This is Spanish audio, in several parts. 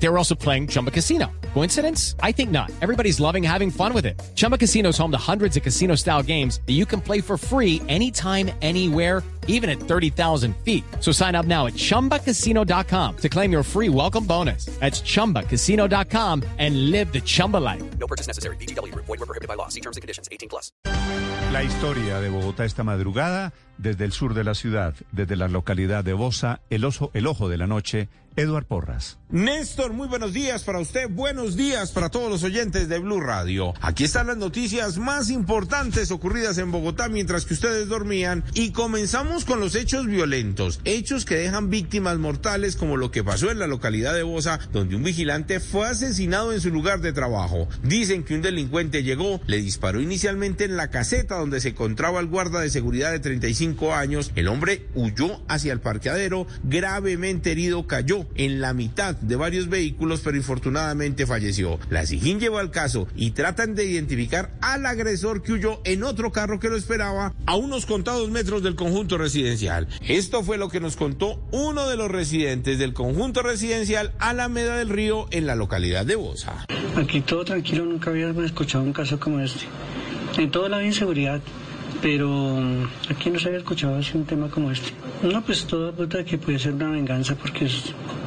They were also playing Chumba Casino. Coincidence? I think not. Everybody's loving having fun with it. Chumba Casino is home to hundreds of casino style games that you can play for free anytime, anywhere, even at 30,000 feet. So sign up now at chumbacasino.com to claim your free welcome bonus. That's chumbacasino.com and live the Chumba life. No purchase necessary. BGW. Void were prohibited by law. See terms and conditions. 18 plus. La historia de Bogotá esta madrugada, desde el sur de la ciudad, desde la localidad de Bosa, el, oso, el ojo de la noche, Eduard Porras. Néstor, muy buenos días para usted, buenos días para todos los oyentes de Blue Radio. Aquí están las noticias más importantes ocurridas en Bogotá mientras que ustedes dormían y comenzamos con los hechos violentos, hechos que dejan víctimas mortales como lo que pasó en la localidad de Bosa, donde un vigilante fue asesinado en su lugar de trabajo. Dicen que un delincuente llegó, le disparó inicialmente en la caseta donde se encontraba el guarda de seguridad de 35 años. El hombre huyó hacia el parqueadero, gravemente herido cayó en la mitad de varios vehículos, pero infortunadamente falleció. La SIGIN llevó al caso y tratan de identificar al agresor que huyó en otro carro que lo esperaba a unos contados metros del conjunto residencial. Esto fue lo que nos contó uno de los residentes del conjunto residencial Alameda del Río en la localidad de Bosa. Aquí todo tranquilo, nunca había escuchado un caso como este. En todo la inseguridad, pero aquí no se había escuchado así un tema como este. No, pues todo apunta que puede ser una venganza porque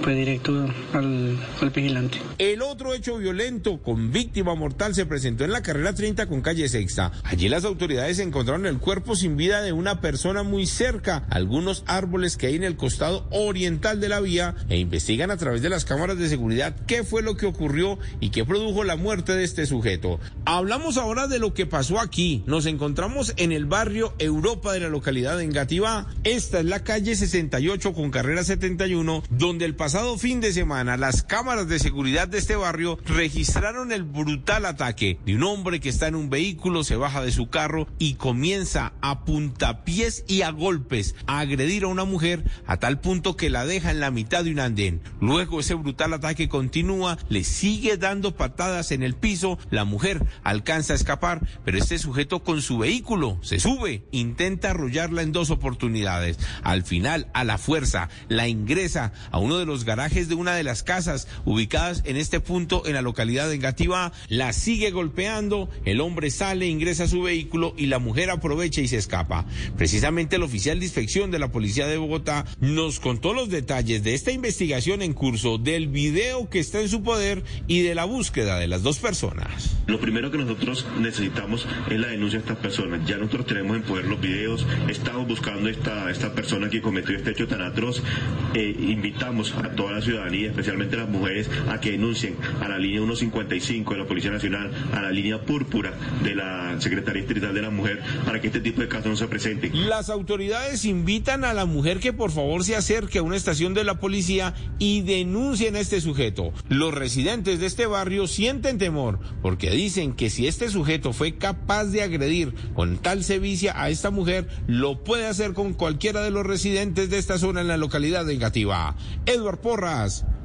fue directo al, al vigilante. El otro hecho violento con víctima mortal se presentó en la carrera 30 con calle Sexta. Allí las autoridades encontraron el cuerpo sin vida de una persona muy cerca, algunos árboles que hay en el costado oriental de la vía e investigan a través de las cámaras de seguridad qué fue lo que ocurrió y qué produjo la muerte de este sujeto. Hablamos ahora de lo que pasó aquí. Nos encontramos en el barrio Europa de la localidad de Engativá. Esta es la calle 68 con carrera 71, donde el pasado fin de semana las cámaras de seguridad de este barrio registraron el brutal ataque de un hombre que está en un vehículo, se baja de su carro y comienza a puntapiés y a golpes a agredir a una mujer a tal punto que la deja en la mitad de un andén. Luego ese brutal ataque continúa, le sigue dando patadas en el piso, la mujer alcanza a escapar, pero este sujeto con su vehículo se sube, intenta arrollarla en dos oportunidades. Al final, a la fuerza, la ingresa a uno de los garajes de una de las casas ubicadas en este punto en la localidad de Engativá, la sigue golpeando, el hombre sale, ingresa a su vehículo y la mujer aprovecha y se escapa. Precisamente el oficial de inspección de la policía de Bogotá nos contó los detalles de esta investigación en curso, del video que está en su poder y de la búsqueda de las dos personas. Lo primero que nosotros necesitamos es la denuncia de estas personas. Ya nosotros tenemos en poder los videos, estamos buscando esta, esta persona que cometió este hecho tan atroz. Eh, invitamos a toda la ciudadanía, especialmente las mujeres, a que denuncien a la línea 155 de la Policía Nacional, a la línea púrpura de la Secretaría Distrital de la Mujer, para que este tipo de casos no se presenten. Las autoridades invitan a la mujer que por favor se acerque a una estación de la policía y denuncien a este sujeto. Los residentes de este barrio sienten temor porque dicen que si este sujeto fue capaz de agredir con tal sevicia a esta mujer, lo puede hacer con cualquiera de los residentes de esta zona en la localidad de Gativa. Edward Porras,